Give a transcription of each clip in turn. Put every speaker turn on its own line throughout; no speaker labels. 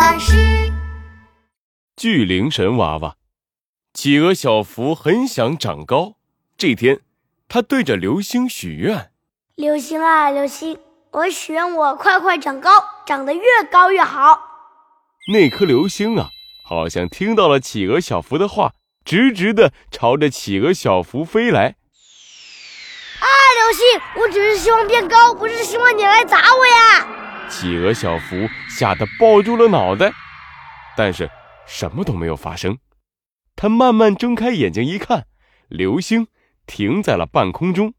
巴士。
巨灵神娃娃，企鹅小福很想长高。这天，他对着流星许愿：“
流星啊，流星，我许愿我快快长高，长得越高越好。”
那颗流星啊，好像听到了企鹅小福的话，直直的朝着企鹅小福飞来。
啊，流星，我只是希望变高，不是希望你来砸我呀！
企鹅小福吓得抱住了脑袋，但是。什么都没有发生，他慢慢睁开眼睛一看，流星停在了半空中。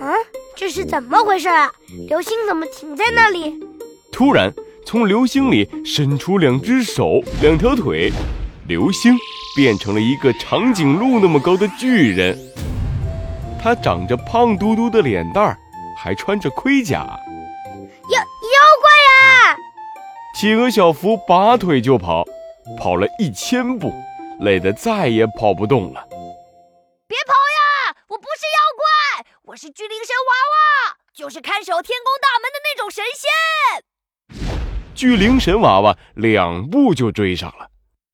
啊，这是怎么回事啊？流星怎么停在那里？
突然，从流星里伸出两只手、两条腿，流星变成了一个长颈鹿那么高的巨人。他长着胖嘟嘟的脸蛋儿，还穿着盔甲。企鹅小福拔腿就跑。跑了一千步，累得再也跑不动了。
别跑呀！我不是妖怪，我是巨灵神娃娃，就是看守天宫大门的那种神仙。
巨灵神娃娃两步就追上了，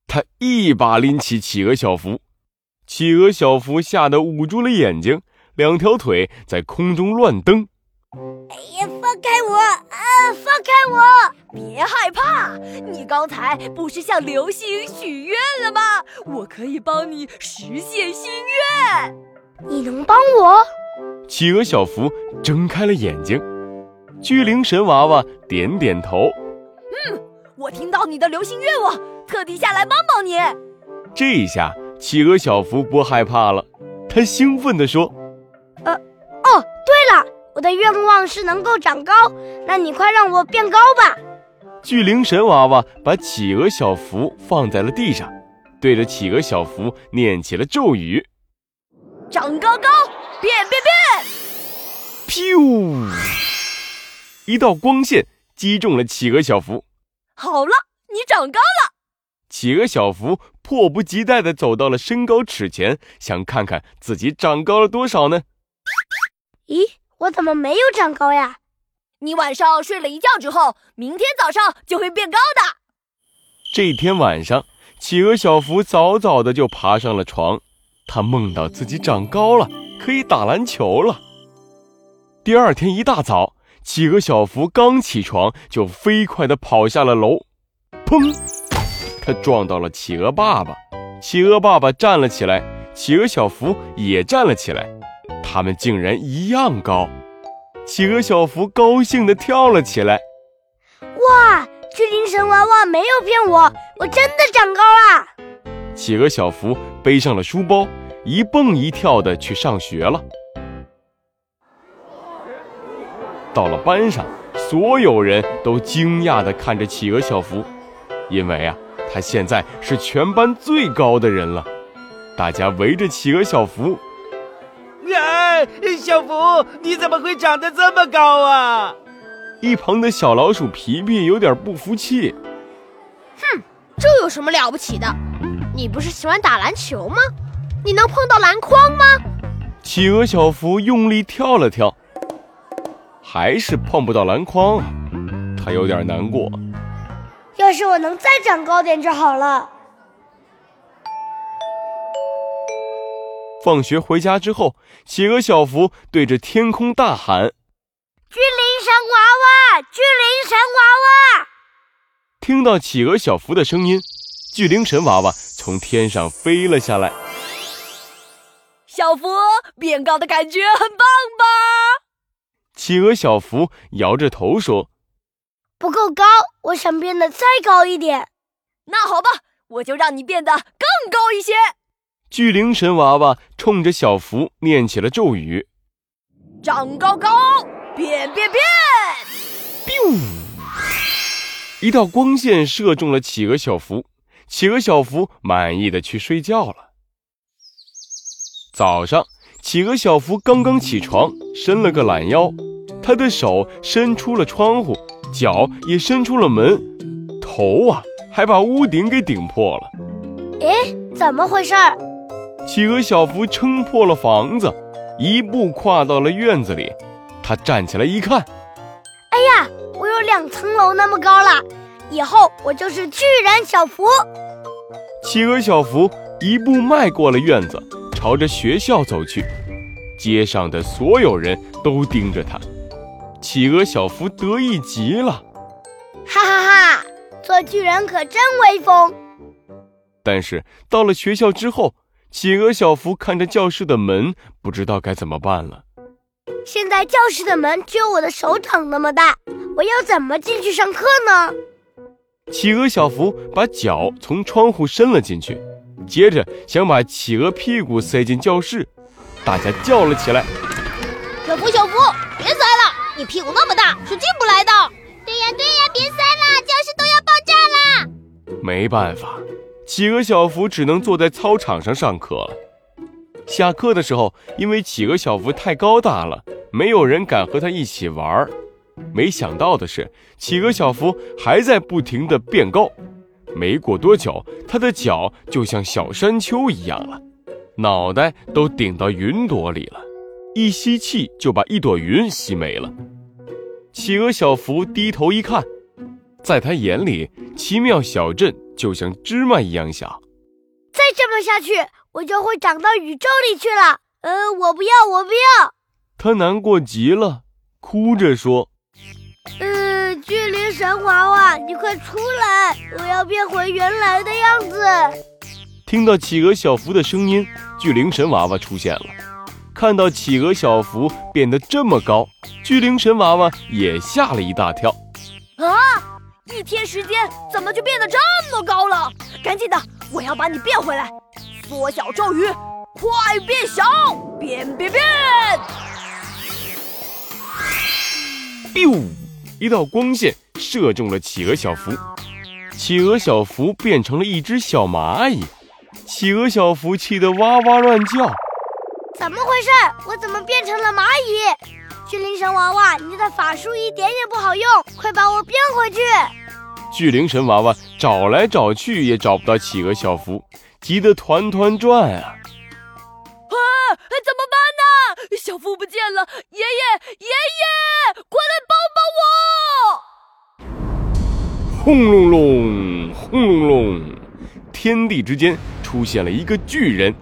他一把拎起企鹅小福，企鹅小福吓得捂住了眼睛，两条腿在空中乱蹬。
哎呀，放开我！啊，放开我！
别害怕，你刚才不是向流星许愿了吗？我可以帮你实现心愿。
你能帮我？
企鹅小福睁开了眼睛，巨灵神娃娃点点头。
嗯，我听到你的流星愿望，特地下来帮帮你。
这一下，企鹅小福不害怕了，他兴奋地说：“
呃，哦，对了。”我的愿望是能够长高，那你快让我变高吧！
巨灵神娃娃把企鹅小福放在了地上，对着企鹅小福念起了咒语：“
长高高，变变变！”
噗！一道光线击中了企鹅小福。
好了，你长高了。
企鹅小福迫不及待地走到了身高尺前，想看看自己长高了多少呢？
咦？我怎么没有长高呀？
你晚上睡了一觉之后，明天早上就会变高的。
这天晚上，企鹅小福早早的就爬上了床，他梦到自己长高了，可以打篮球了。第二天一大早，企鹅小福刚起床，就飞快的跑下了楼，砰！他撞到了企鹅爸爸，企鹅爸爸站了起来，企鹅小福也站了起来。他们竟然一样高，企鹅小福高兴地跳了起来。
哇！巨灵神娃娃没有骗我，我真的长高了。
企鹅小福背上了书包，一蹦一跳的去上学了。到了班上，所有人都惊讶的看着企鹅小福，因为啊，他现在是全班最高的人了。大家围着企鹅小福。
小福，你怎么会长得这么高啊？
一旁的小老鼠皮皮有点不服气。
哼，这有什么了不起的？你不是喜欢打篮球吗？你能碰到篮筐吗？
企鹅小福用力跳了跳，还是碰不到篮筐，他有点难过。
要是我能再长高点就好了。
放学回家之后，企鹅小福对着天空大喊：“
巨灵神娃娃，巨灵神娃娃！”
听到企鹅小福的声音，巨灵神娃娃从天上飞了下来。
小福变高的感觉很棒吧？
企鹅小福摇着头说：“
不够高，我想变得再高一点。”
那好吧，我就让你变得更高一些。
巨灵神娃娃冲着小福念起了咒语：“
长高高，变变变！”
biu，一道光线射中了企鹅小福，企鹅小福满意的去睡觉了。早上，企鹅小福刚刚起床，伸了个懒腰，他的手伸出了窗户，脚也伸出了门，头啊还把屋顶给顶破了。
哎，怎么回事？
企鹅小福撑破了房子，一步跨到了院子里。他站起来一看，
哎呀，我有两层楼那么高了！以后我就是巨人小福。
企鹅小福一步迈过了院子，朝着学校走去。街上的所有人都盯着他，企鹅小福得意极了，
哈哈哈！做巨人可真威风。
但是到了学校之后，企鹅小福看着教室的门，不知道该怎么办了。
现在教室的门只有我的手掌那么大，我要怎么进去上课呢？
企鹅小福把脚从窗户伸了进去，接着想把企鹅屁股塞进教室，大家叫了起来：“
小福，小福，别塞了！你屁股那么大，是进不来的。”“
对呀，对呀，别塞了，教室都要爆炸了。”
没办法，企鹅小福只能坐在操场上上课了。下课的时候，因为企鹅小福太高大了，没有人敢和他一起玩儿。没想到的是，企鹅小福还在不停地变高。没过多久，他的脚就像小山丘一样了，脑袋都顶到云朵里了，一吸气就把一朵云吸没了。企鹅小福低头一看，在他眼里，奇妙小镇就像芝麻一样小。
再这么下去，我就会长到宇宙里去了。呃，我不要，我不要。
他难过极了，哭着说。
呃，巨灵神娃娃，你快出来！我要变回原来的样子。
听到企鹅小福的声音，巨灵神娃娃出现了。看到企鹅小福变得这么高，巨灵神娃娃也吓了一大跳。
啊！一天时间怎么就变得这么高了？赶紧的，我要把你变回来！缩小咒语，快变小，变变变
！biu。一道光线射中了企鹅小福，企鹅小福变成了一只小蚂蚁，企鹅小福气得哇哇乱叫。
怎么回事？我怎么变成了蚂蚁？巨灵神娃娃，你的法术一点也不好用，快把我变回去！
巨灵神娃娃找来找去也找不到企鹅小福，急得团团转啊！
啊，怎么办呢？小福不见了！爷爷，爷爷，快来帮帮我！
轰隆隆，轰隆隆，天地之间出现了一个巨人。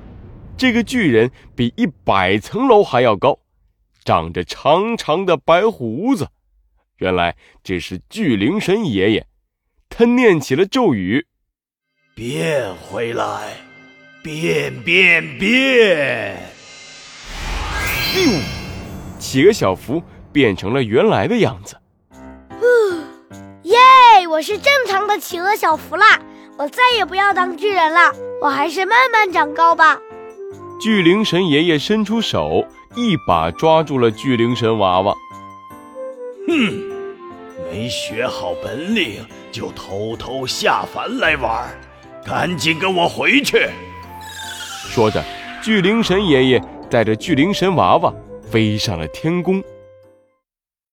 这个巨人比一百层楼还要高，长着长长的白胡子。原来这是巨灵神爷爷，他念起了咒语：“
变回来，变变变！”
咻，企鹅小福变成了原来的样子。
耶我是正常的企鹅小福啦，我再也不要当巨人了，我还是慢慢长高吧。
巨灵神爷爷伸出手，一把抓住了巨灵神娃娃。
哼，没学好本领就偷偷下凡来玩，赶紧跟我回去！
说着，巨灵神爷爷带着巨灵神娃娃飞上了天宫。